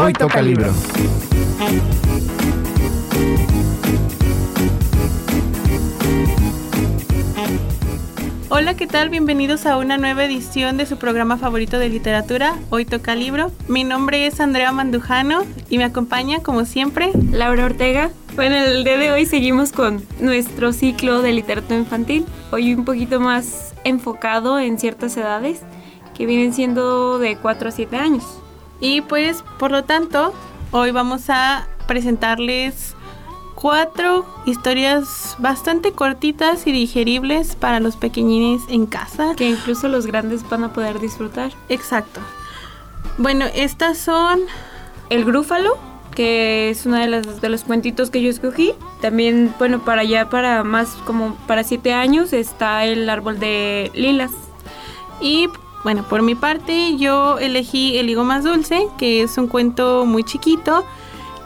Hoy toca libro. Hola, ¿qué tal? Bienvenidos a una nueva edición de su programa favorito de literatura, Hoy Toca Libro. Mi nombre es Andrea Mandujano y me acompaña, como siempre, Laura Ortega. Bueno, el día de hoy seguimos con nuestro ciclo de literatura infantil, hoy un poquito más enfocado en ciertas edades, que vienen siendo de 4 a 7 años. Y pues, por lo tanto, hoy vamos a presentarles cuatro historias bastante cortitas y digeribles para los pequeñines en casa. Que incluso los grandes van a poder disfrutar. Exacto. Bueno, estas son... El Grúfalo, que es uno de, las, de los cuentitos que yo escogí. También, bueno, para allá, para más como para siete años, está el árbol de lilas. Y bueno, por mi parte, yo elegí El higo más dulce, que es un cuento muy chiquito.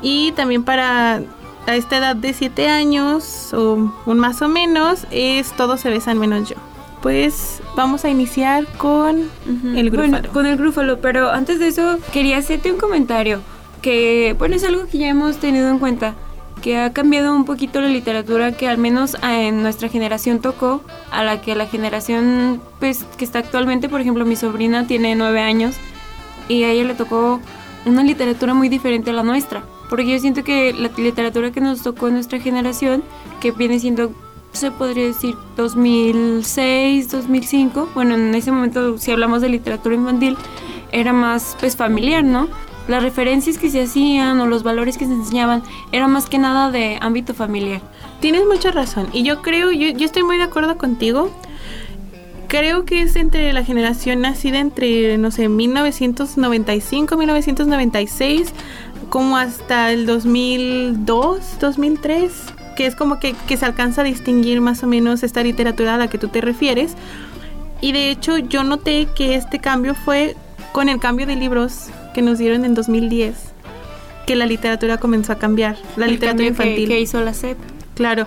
Y también para a esta edad de 7 años o un más o menos es Todos se besan menos yo. Pues vamos a iniciar con el grúfalo. con el grúfalo, pero antes de eso quería hacerte un comentario que, bueno, es algo que ya hemos tenido en cuenta, que ha cambiado un poquito la literatura que al menos en nuestra generación tocó, a la que la generación pues que está actualmente, por ejemplo, mi sobrina tiene 9 años y a ella le tocó una literatura muy diferente a la nuestra porque yo siento que la literatura que nos tocó en nuestra generación, que viene siendo, se podría decir, 2006, 2005, bueno, en ese momento, si hablamos de literatura infantil, era más pues familiar, ¿no? Las referencias que se hacían o los valores que se enseñaban era más que nada de ámbito familiar. Tienes mucha razón y yo creo, yo, yo estoy muy de acuerdo contigo creo que es entre la generación nacida entre, no sé, 1995, 1996 como hasta el 2002, 2003, que es como que, se alcanza a distinguir más o menos esta literatura a la que tú te refieres. Y de hecho yo noté que este cambio fue con el cambio de libros que nos dieron en 2010, que la literatura comenzó a cambiar, la literatura infantil. Que, hizo la SEP. Claro,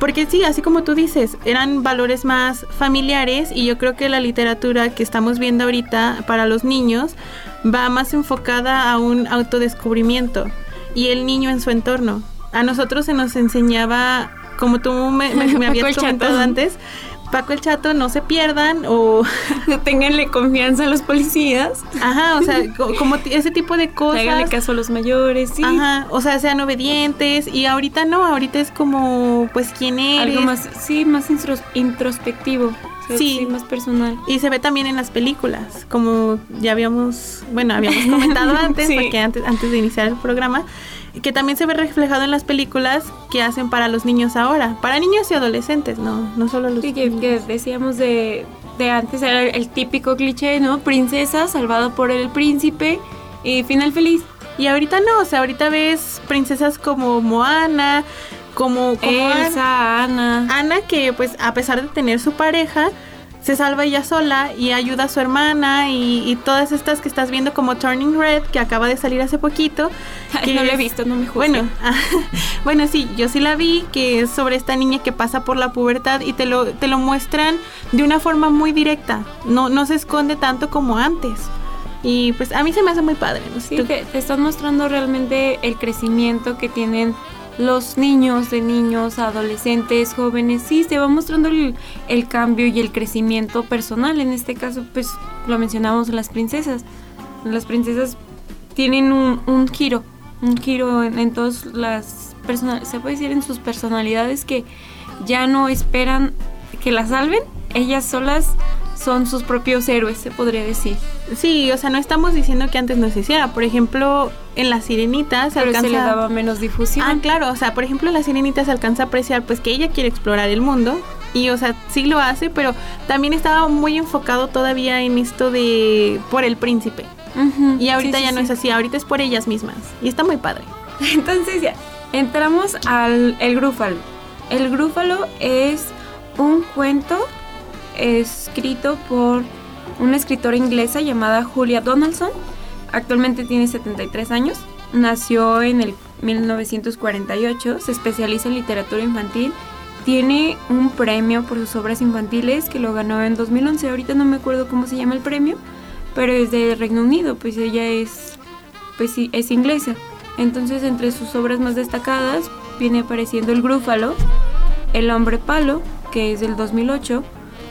porque sí, así como tú dices, eran valores más familiares y yo creo que la literatura que estamos viendo ahorita para los niños va más enfocada a un autodescubrimiento y el niño en su entorno. A nosotros se nos enseñaba, como tú me, habías comentado antes, Paco el Chato, no se pierdan o tenganle confianza a los policías. Ajá, o sea, como ese tipo de cosas. Háganle caso a los mayores, sí. Ajá, o sea, sean obedientes y ahorita no, ahorita es como, pues, ¿quién eres? Algo más, sí, más introspectivo sí, más personal. Y se ve también en las películas, como ya habíamos, bueno, habíamos comentado antes, porque antes, antes de iniciar el programa, que también se ve reflejado en las películas que hacen para los niños ahora, para niños y adolescentes, no, no solo los sí, que, decíamos de, de antes era el típico cliché, ¿no? Princesa salvada por el príncipe y final feliz. Y ahorita no, o sea, ahorita ves princesas como Moana, como, Elsa, Ana. Ana que pues a pesar de tener su pareja, se salva ella sola y ayuda a su hermana y, todas estas que estás viendo como Turning Red, que acaba de salir hace poquito. que no la he visto, no me juzgues. Bueno, bueno, sí, yo sí la vi, que es sobre esta niña que pasa por la pubertad y te lo, te lo muestran de una forma muy directa. No, no se esconde tanto como antes. Y pues a mí se me hace muy padre. Sí, te están mostrando realmente el crecimiento que tienen los niños, de niños, adolescentes, jóvenes, sí, se va mostrando el, cambio y el crecimiento personal. En este caso, pues lo mencionamos las princesas. Las princesas tienen un, giro, un giro en, todas las personas, se puede decir en sus personalidades que ya no esperan que las salven, ellas solas son sus propios héroes, se podría decir. Sí, o sea, no estamos diciendo que antes no se hiciera. Por ejemplo, en La Sirenita se alcanza... se le daba menos difusión. Ah, claro, o sea, por ejemplo, en La Sirenita se alcanza a apreciar pues que ella quiere explorar el mundo y, o sea, sí lo hace, pero también estaba muy enfocado todavía en esto de por el príncipe. y ahorita ya no es así, ahorita es por ellas mismas y está muy padre. Entonces ya, entramos al el grúfalo. El grúfalo es un cuento escrito por una escritora inglesa llamada Julia Donaldson. Actualmente tiene 73 años. Nació en el 1948. Se especializa en literatura infantil. Tiene un premio por sus obras infantiles que lo ganó en 2011. Ahorita no me acuerdo cómo se llama el premio, pero es de Reino Unido. Pues ella es pues sí, es inglesa. Entonces, entre sus obras más destacadas viene apareciendo El Grúfalo, El Hombre Palo, que es del 2008,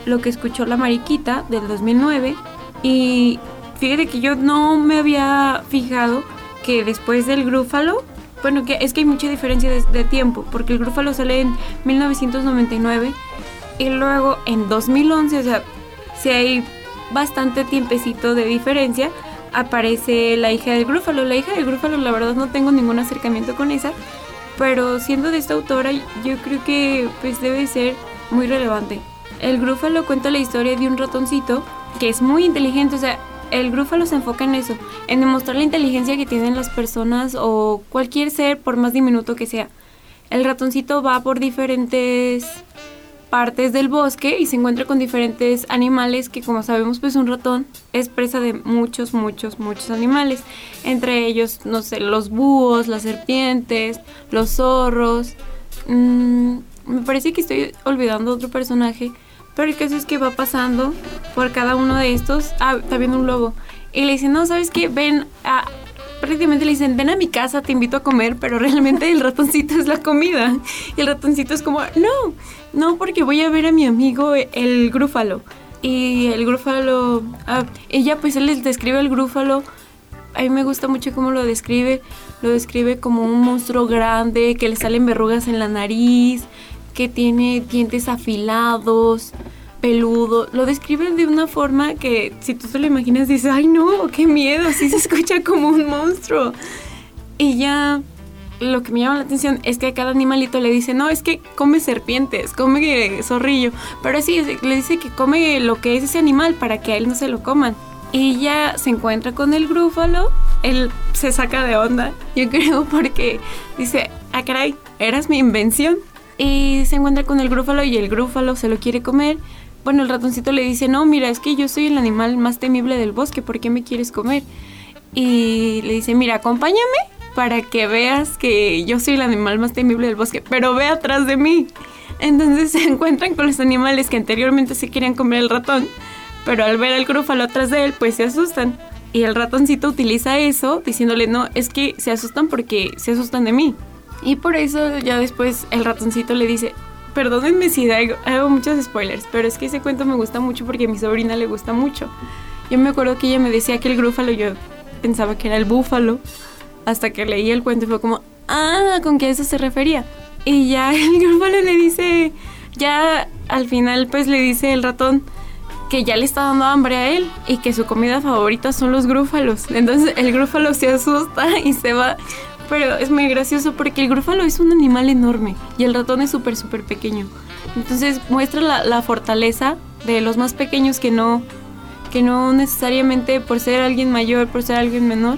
Lo que escuchó la Mariquita, del 2009, y fíjate que yo no me había fijado que después del Grúfalo, bueno, que es que hay mucha diferencia de, tiempo, porque el Grúfalo sale en 1999 y luego en 2011, o sea, si hay bastante tiempecito de diferencia, aparece la hija del Grúfalo. La hija del Grúfalo, la verdad no tengo ningún acercamiento con esa, pero siendo de esta autora, yo creo que pues debe ser muy relevante. El Grúfalo cuenta la historia de un ratoncito que es muy inteligente, o sea, el Grúfalo se enfoca en eso, en demostrar la inteligencia que tienen las personas o cualquier ser, por más diminuto que sea. El ratoncito va por diferentes partes del bosque y se encuentra con diferentes animales que como sabemos pues un ratón es presa de muchos, muchos, muchos animales. Entre ellos, no sé, los búhos, las serpientes, los zorros. Mm, me parece que estoy olvidando otro personaje, pero el caso es que va pasando por cada uno de estos. Ah, está viendo un lobo. Y le dice, no, ¿sabes qué? Ven a, prácticamente le dicen, ven a mi casa, te invito a comer, pero realmente el ratoncito es la comida. Y el ratoncito es como, no, no, porque voy a ver a mi amigo el grúfalo. Y el grúfalo, ah, ella pues él les describe el grúfalo. A mí me gusta mucho cómo lo describe. Lo describe como un monstruo grande, que le salen verrugas en la nariz, que tiene dientes afilados, peludo. Lo describen de una forma que si tú te lo imaginas dices, ay no, qué miedo, así se escucha como un monstruo. Y ya lo que me llama la atención es que a cada animalito le dice, no, es que come serpientes, come zorrillo. Pero sí, le dice que come lo que es ese animal para que a él no se lo coman. Y ya se encuentra con el grúfalo, él se saca de onda, yo creo, porque dice, ah, caray, eras mi invención. Y se encuentra con el grúfalo y el grúfalo se lo quiere comer bueno, el ratoncito le dice, no, mira, es que yo soy el animal más temible del bosque, ¿por qué me quieres comer? Y le dice, mira, acompáñame para que veas que yo soy el animal más temible del bosque, pero ve atrás de mí. Entonces se encuentran con los animales que anteriormente se querían comer el ratón, pero al ver al grúfalo atrás de él, pues se asustan. Y el ratoncito utiliza eso diciéndole, no, es que se asustan porque se asustan de mí. Y por eso ya después el ratoncito le dice, perdónenme si hago, muchos spoilers, pero es que ese cuento me gusta mucho porque a mi sobrina le gusta mucho. Yo me acuerdo que ella me decía que el grúfalo, yo pensaba que era el búfalo, hasta que leí el cuento y fue como, ah, ¿con qué eso se refería? Y ya el grúfalo le dice, ya al final pues le dice el ratón que ya le está dando hambre a él y que su comida favorita son los grúfalos. Entonces el grúfalo se asusta y se va pero es muy gracioso porque el grúfalo es un animal enorme y el ratón es súper, súper pequeño. Entonces muestra la, fortaleza de los más pequeños que no, que no necesariamente por ser alguien mayor, por ser alguien menor,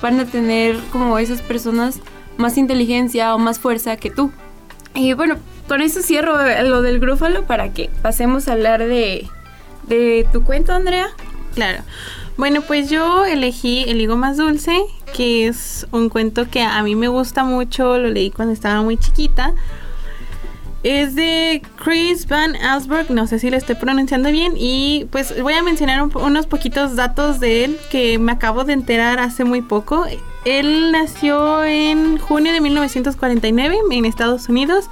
van a tener como esas personas más inteligencia o más fuerza que tú. Y bueno, con eso cierro lo del grúfalo para que pasemos a hablar de, de tu cuento, Andrea. Claro. Bueno, pues yo elegí El higo más dulce, que es un cuento que a mí me gusta mucho, lo leí cuando estaba muy chiquita. Es de Chris Van Allsburg, no sé si lo estoy pronunciando bien, y pues voy a mencionar unos poquitos datos de él que me acabo de enterar hace muy poco. Él nació en junio de 1949 en Estados Unidos.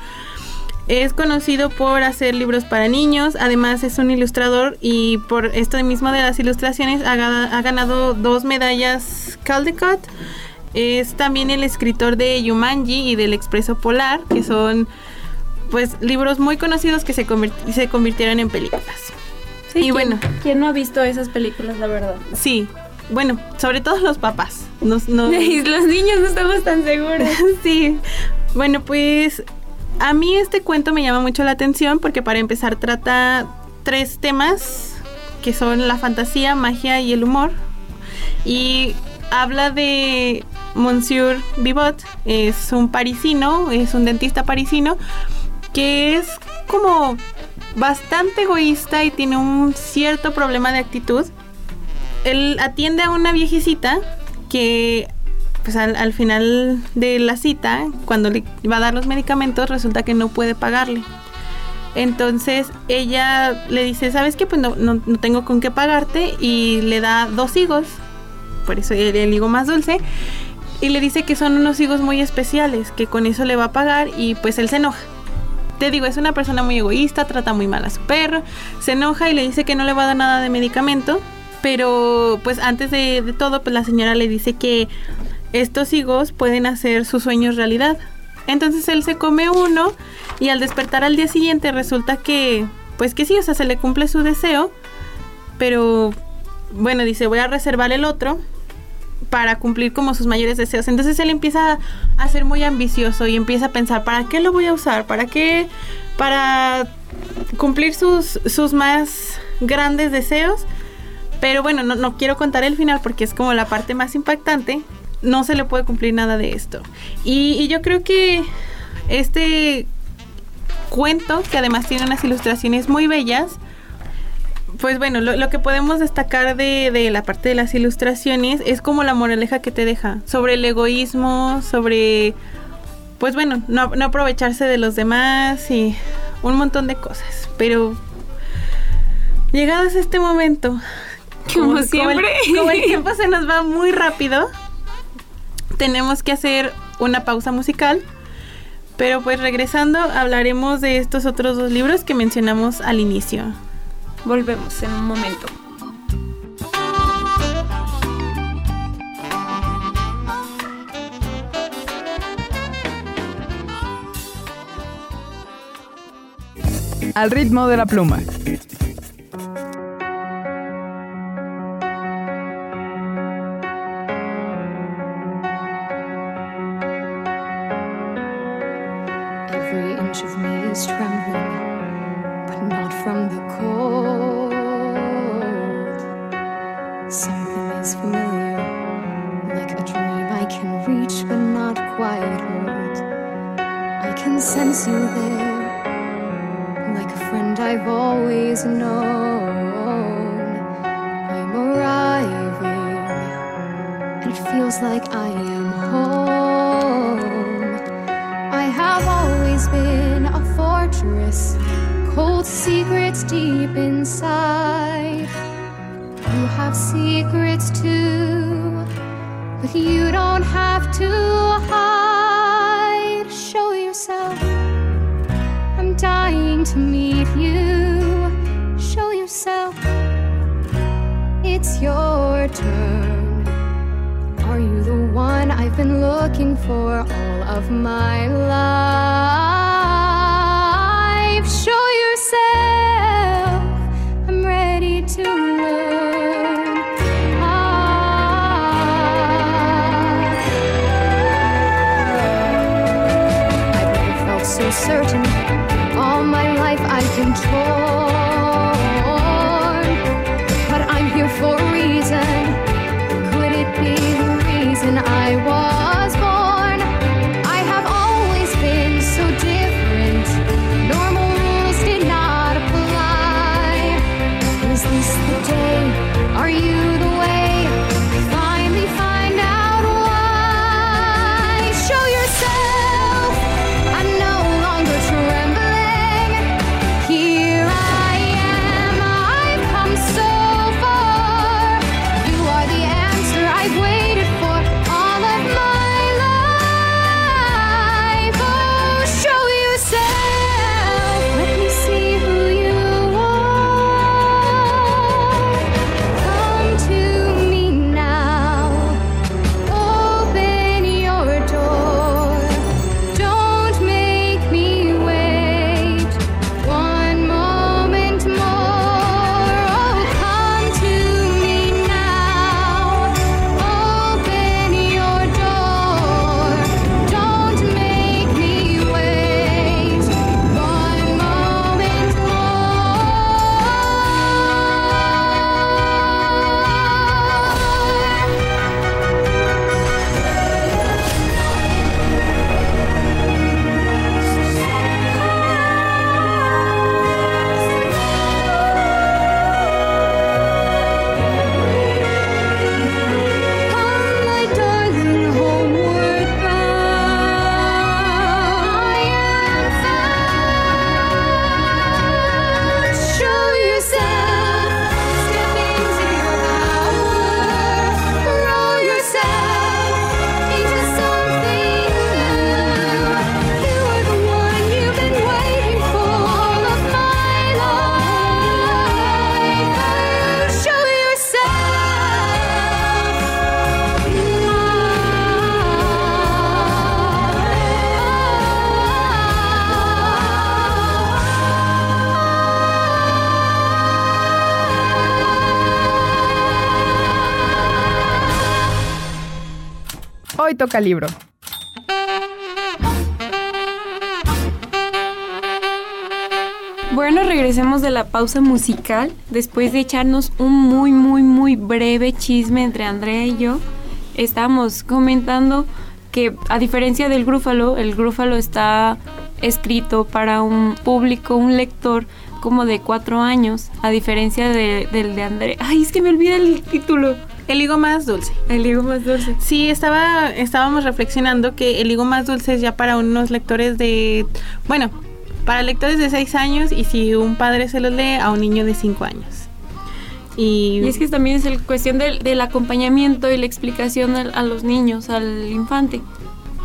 Es conocido por hacer libros para niños, además es un ilustrador y por esto mismo de las ilustraciones ha, ganado dos medallas Caldecott. Es también el escritor de Yumanji y del Expreso Polar, que son pues libros muy conocidos que se, se convirtieron en películas. y bueno, ¿quién no ha visto esas películas, la verdad? Sí, bueno, sobre todo los papás. los niños no estamos tan seguros. sí. Bueno, pues a mí este cuento me llama mucho la atención porque para empezar trata tres temas que son la fantasía, magia y el humor. Y habla de Monsieur Vivot, es un parisino, es un dentista parisino que es como bastante egoísta y tiene un cierto problema de actitud. Él atiende a una viejecita que pues al, final de la cita, cuando le va a dar los medicamentos, resulta que no puede pagarle. Entonces ella le dice, ¿sabes qué? Pues no, no, tengo con qué pagarte y le da dos higos. por eso el, el higo más dulce. Y le dice que son unos higos muy especiales, que con eso le va a pagar y pues él se enoja. Te digo, es una persona muy egoísta, trata muy mal a su perro, se enoja y le dice que no le va a dar nada de medicamento, pero pues antes de, de todo, pues la señora le dice que estos higos pueden hacer sus sueños realidad. Entonces él se come uno y al despertar al día siguiente resulta que, pues que sí, o sea, se le cumple su deseo, pero bueno, dice, voy a reservar el otro para cumplir como sus mayores deseos. Entonces él empieza a ser muy ambicioso y empieza a pensar, ¿para qué lo voy a usar? ¿Para qué? Para cumplir sus, sus más grandes deseos. Pero bueno, no, no quiero contar el final porque es como la parte más impactante. No se le puede cumplir nada de esto. Y, y yo creo que este cuento, que además tiene unas ilustraciones muy bellas, pues bueno, lo, lo que podemos destacar de, de, la parte de las ilustraciones es como la moraleja que te deja sobre el egoísmo, sobre, pues bueno, no, no aprovecharse de los demás y un montón de cosas. Pero llegados a este momento, como, como siempre, como el, como el tiempo se nos va muy rápido, tenemos que hacer una pausa musical. Pero pues regresando hablaremos de estos otros dos libros que mencionamos al inicio. Volvemos en un momento. Al ritmo de la pluma. You have secrets too, but you don't have to hide. Show yourself. I'm dying to meet you. Show yourself. It's your turn. Are you the one I've been looking for all of my life? Certain. Bueno, regresemos de la pausa musical después de echarnos un muy, muy, muy breve chisme entre Andrea y yo. Estábamos comentando que a diferencia del grúfalo, el grúfalo está escrito para un público, un lector como de cuatro años, a diferencia de- del de Andrea. Ay, es que me olvida el título. El higo más dulce. El higo más dulce. Sí, estaba, estábamos reflexionando que el higo más dulce es ya para unos lectores de, bueno, para lectores de 6 años y si un padre se los lee a un niño de 5 años. Y, Y es que también es el cuestión del, del acompañamiento y la explicación al- a, los niños, al infante.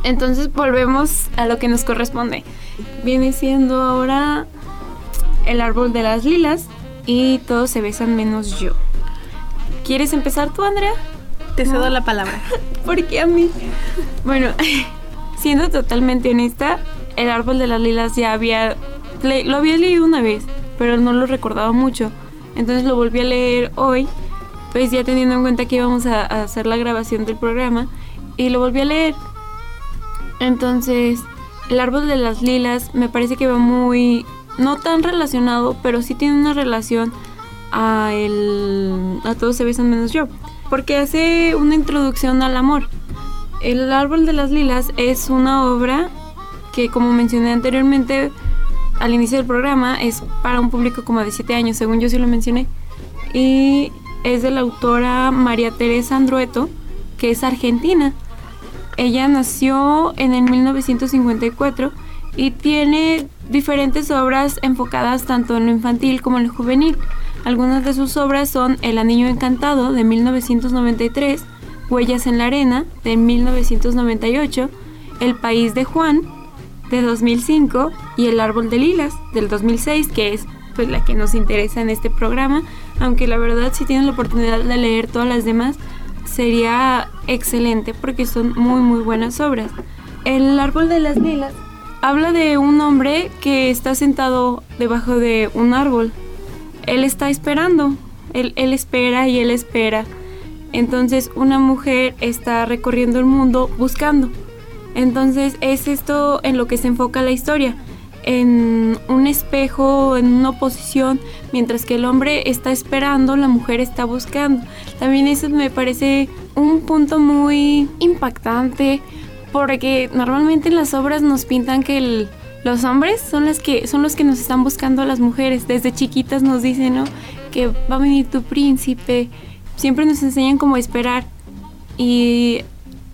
Entonces volvemos a lo que nos corresponde. Viene siendo ahora el árbol de las lilas y todos se besan menos yo. ¿Quieres empezar tú, Andrea? te cedo la palabra. Porque a mí. Bueno, siendo totalmente honesta, el árbol de las lilas ya había. lo había leído una vez, pero no lo recordaba mucho. Entonces lo volví a leer hoy, pues ya teniendo en cuenta que íbamos a, a hacer la grabación del programa, y lo volví a leer. Entonces, el árbol de las lilas me parece que va muy. no tan relacionado, pero sí tiene una relación a el. a todos se besan menos yo. Porque hace una introducción al amor. El árbol de las lilas es una obra que, como mencioné anteriormente al inicio del programa, es para un público como de 7 años, según yo sí lo mencioné. Y es de la autora María Teresa Andrueto, que es argentina. Ella nació en el 1954 y tiene diferentes obras enfocadas tanto en lo infantil como en lo juvenil. Algunas de sus obras son El Anillo Encantado de 1993, Huellas en la Arena de 1998, El País de Juan de 2005 y El Árbol de Lilas del 2006, que es pues la que nos interesa en este programa, aunque la verdad si tienen la oportunidad de leer todas las demás sería excelente porque son muy muy buenas obras. El Árbol de las Lilas habla de un hombre que está sentado debajo de un árbol. Él está esperando, él, espera y él espera. Entonces una mujer está recorriendo el mundo buscando. Entonces es esto en lo que se enfoca la historia, en un espejo, en una posición, mientras que el hombre está esperando, la mujer está buscando. También eso me parece un punto muy impactante, porque normalmente en las obras nos pintan que el- los hombres son, las que, son los que nos están buscando a las mujeres. Desde chiquitas nos dicen, ¿no? Que va a venir tu príncipe. Siempre nos enseñan cómo esperar. Y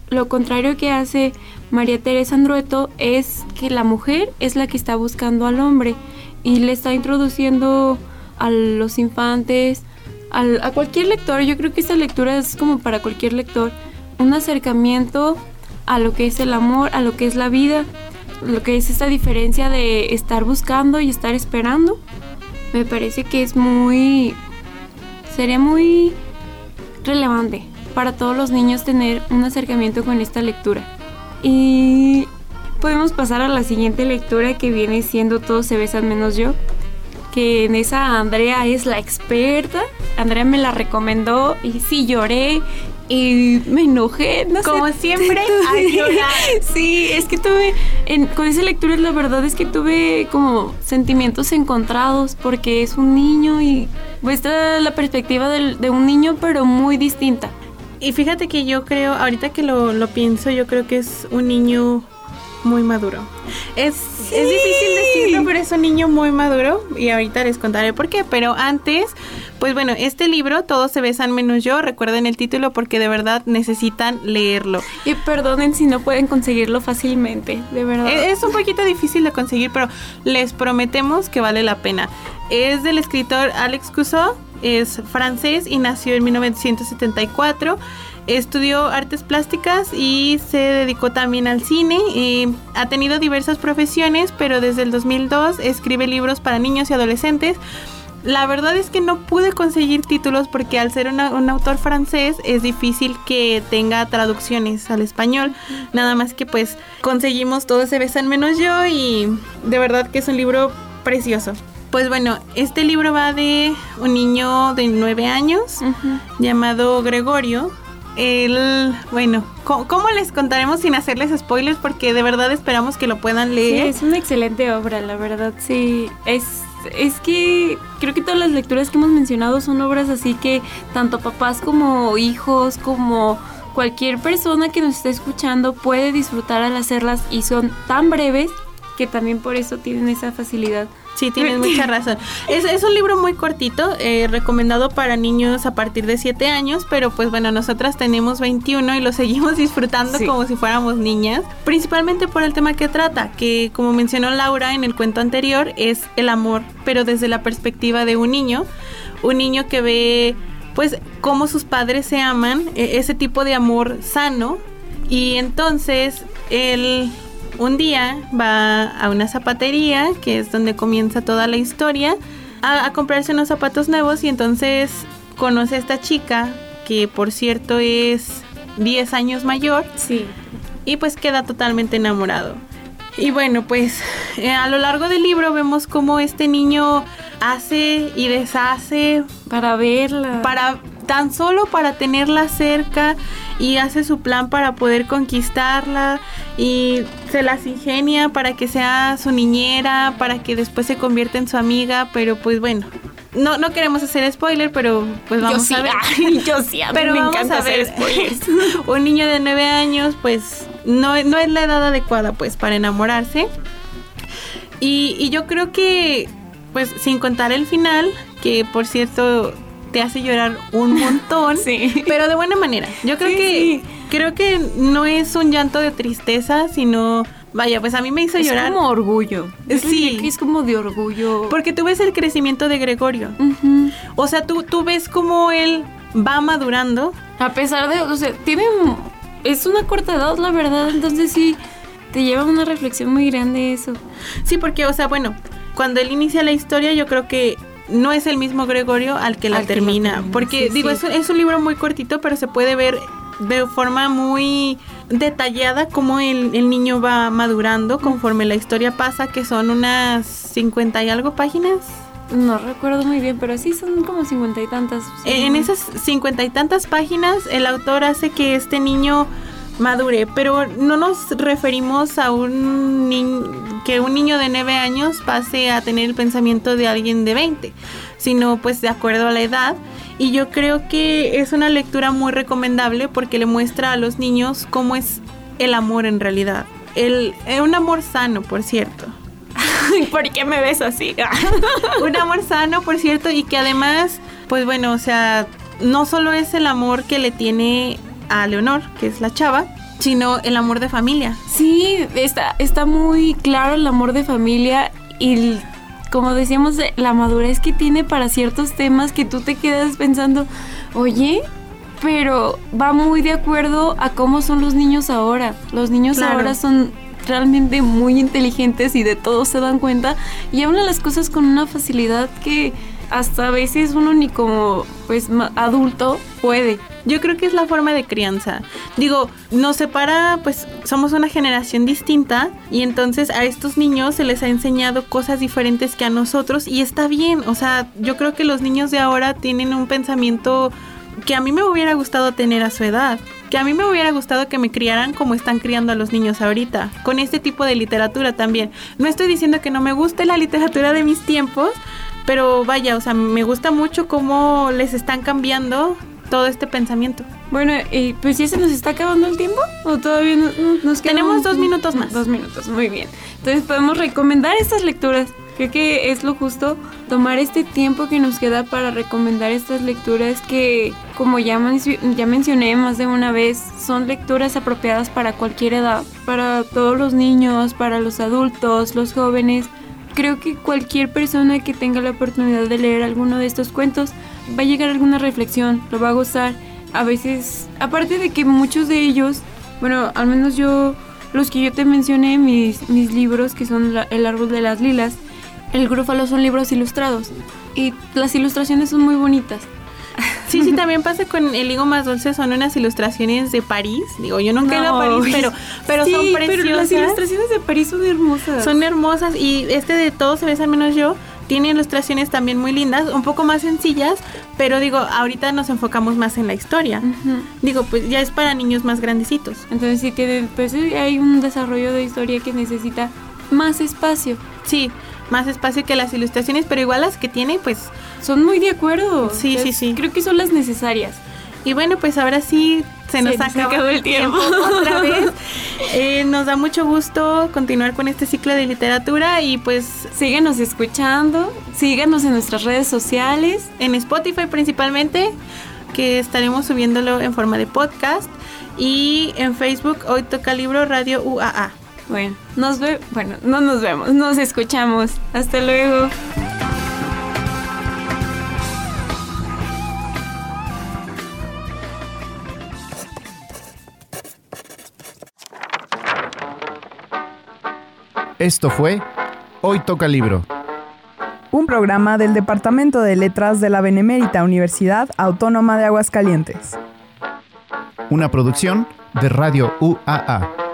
lo contrario que hace María Teresa Andrueto es que la mujer es la que está buscando al hombre y le está introduciendo a los infantes, a cualquier lector. Yo creo que esta lectura es como para cualquier lector, un acercamiento a lo que es el amor, a lo que es la vida, lo que es esta diferencia de estar buscando y estar esperando. Me parece que es muy... sería muy relevante para todos los niños tener un acercamiento con esta lectura. Y podemos pasar a la siguiente lectura que viene siendo Todos se besan menos yo. Que en esa Andrea es la experta. Andrea me la recomendó y sí lloré y me enojé. No sé. Como siempre. Sí, es que tuve, en- con esa lectura la verdad es que tuve como sentimientos encontrados porque es un niño y muestra la perspectiva del- de un niño pero muy distinta. Y fíjate que yo creo, ahorita que lo, lo pienso, yo creo que es un niño muy maduro. Es, es difícil decirlo, pero es un niño muy maduro y ahorita les contaré por qué. Pero antes, pues bueno, este libro, Todos se besan menos yo, recuerden el título porque de verdad necesitan leerlo. Y perdonen si no pueden conseguirlo fácilmente, de verdad. E- Es un poquito difícil de conseguir, pero les prometemos que vale la pena. Es del escritor Alex Cousteau, es francés y nació en 1974. Estudió artes plásticas y se dedicó también al cine. y ha tenido diversas profesiones, pero desde el 2002 escribe libros para niños y adolescentes. La verdad es que no pude conseguir títulos porque al ser un autor francés es difícil que tenga traducciones al español. Nada más que pues conseguimos Todos se besan menos yo y de verdad que es un libro precioso. Pues bueno, este libro va de un niño de nueve años llamado Gregorio el, bueno, ¿cómo, cómo les contaremos sin hacerles spoilers? Porque de verdad esperamos que lo puedan Sí, leer. es una excelente obra, la verdad, sí. Es, es que creo que todas las lecturas que hemos mencionado son obras así que tanto papás como hijos, como cualquier persona que nos esté escuchando puede disfrutar al hacerlas y son tan breves que también por eso tienen esa facilidad. Sí, tienes mucha razón. Es, es un libro muy cortito, eh, recomendado para niños a partir de 7 años, pero pues bueno, nosotras tenemos 21 y lo seguimos disfrutando Sí. como si fuéramos niñas, principalmente por el tema que trata, que como mencionó Laura en el cuento anterior, es el amor, pero desde la perspectiva de un niño, un niño que ve pues cómo sus padres se aman, e- ese tipo de amor sano, y entonces él un día va a una zapatería, que es donde comienza toda la historia, a, a comprarse unos zapatos nuevos y entonces conoce a esta chica, que por cierto es 10 años mayor, Sí. y pues queda totalmente enamorado. Y bueno, pues eh, a lo largo del libro vemos cómo este niño hace y deshace Para verla. para tan solo para tenerla cerca y hace su plan para poder conquistarla y se las ingenia para que sea su niñera, para que después se convierta en su amiga, pero pues bueno, no, no queremos hacer spoiler, pero pues vamos yo sí, a ver. yo sí, a mí Pero me vamos encanta a ver, hacer spoilers. un niño de nueve años, pues no, no es la edad adecuada pues para enamorarse. Y, y yo creo que, pues sin contar el final, que por cierto te hace llorar un montón, Sí. pero de buena manera. Yo creo Sí, que sí. creo que no es un llanto de tristeza, sino vaya, pues a mí me hizo Es llorar como orgullo. Sí. que es como de orgullo. porque tú ves el crecimiento de Gregorio. O sea, tú tú ves cómo él va madurando A pesar de, o sea, tiene, es una corta edad, la verdad, entonces sí, te lleva a una reflexión muy grande eso. Sí, porque, o sea, bueno, cuando él inicia la historia, yo creo que no es el mismo Gregorio al que la Al que la termina. termina, porque, sí, digo, sí. Es, un, es un libro muy cortito, pero se puede ver de forma muy detallada cómo el, el niño va madurando conforme la historia pasa, que son unas 50 y algo páginas. No recuerdo muy bien, pero sí son como cincuenta y tantas. sí. En esas cincuenta y tantas páginas, el autor hace que este niño madure, pero no nos referimos a un niño que un niño de 9 años pase a tener el pensamiento de alguien de 20, sino pues de acuerdo a la edad. Y yo creo que es una lectura muy recomendable porque le muestra a los niños cómo es el amor en realidad. El, eh, un amor sano, por cierto. ¿Por qué me ves así? un amor sano, por cierto, y que además, pues bueno, o sea, no solo es el amor que le tiene a Leonor, que es la chava, sino el amor de familia. Sí, está, está muy claro el amor de familia y el- como decíamos, de la madurez que tiene para ciertos temas que tú te quedas pensando, oye, pero va muy de acuerdo a cómo son los niños ahora. Los niños Claro. ahora son realmente muy inteligentes y de todo se dan cuenta y hablan las cosas con una facilidad que hasta a veces uno ni como pues adulto puede. Yo creo que es la forma de crianza. Digo, nos separa, pues somos una generación distinta y entonces a estos niños se les ha enseñado cosas diferentes que a nosotros y está bien. O sea, yo creo que los niños de ahora tienen un pensamiento que a mí me hubiera gustado tener a su edad. Que a mí me hubiera gustado que me criaran como están criando a los niños ahorita, con este tipo de literatura también. No estoy diciendo que no me guste la literatura de mis tiempos, pero vaya, o sea, me gusta mucho cómo les están cambiando todo este pensamiento. Bueno, pues ya se nos está acabando el tiempo o todavía no- no- nos queda Tenemos dos minutos más. Dos minutos, muy bien. Entonces podemos recomendar estas lecturas. Creo que es lo justo tomar este tiempo que nos queda para recomendar estas lecturas que, como ya, ya mencioné más de una vez, son lecturas apropiadas para cualquier edad, para todos los niños, para los adultos, los jóvenes. Creo que cualquier persona que tenga la oportunidad de leer alguno de estos cuentos va a llegar alguna reflexión, lo va a gozar. A veces, aparte de que muchos de ellos, bueno, al menos yo, los que yo te mencioné, mis, mis libros, que son la- El árbol de las lilas, el grúfalo son libros ilustrados. Y las ilustraciones son muy bonitas. Sí, sí, también pasa con El higo más dulce, son unas ilustraciones de París. Digo, yo nunca he ido a No, París, pero, pero Sí, son preciosas. Pero las ilustraciones de París son hermosas. Son hermosas y este de todos se ves al menos yo tiene ilustraciones también muy lindas, un poco más sencillas, pero digo, ahorita nos enfocamos más en la historia. Ujú. Digo, pues ya es para niños más grandecitos. Entonces sí tiene, pues sí, hay un desarrollo de historia que necesita más espacio. Sí, más espacio que las ilustraciones, pero igual las que tiene, pues Son muy de acuerdo. Sí, sí, sí. Creo que son las necesarias. Y bueno, pues ahora sí se nos Se acabó, acabó el tiempo. otra vez. Eh, nos da mucho gusto continuar con este ciclo de literatura y pues Síguenos escuchando, síganos en nuestras redes sociales. en Spotify principalmente, que estaremos subiéndolo en forma de podcast. Y en Facebook, hoy toca libro Radio UAA. Bueno, nos ve, bueno, no nos vemos, nos escuchamos. Hasta luego. Esto fue Hoy Toca Libro. Un programa del Departamento de Letras de la Benemérita Universidad Autónoma de Aguascalientes. Una producción de Radio UAA.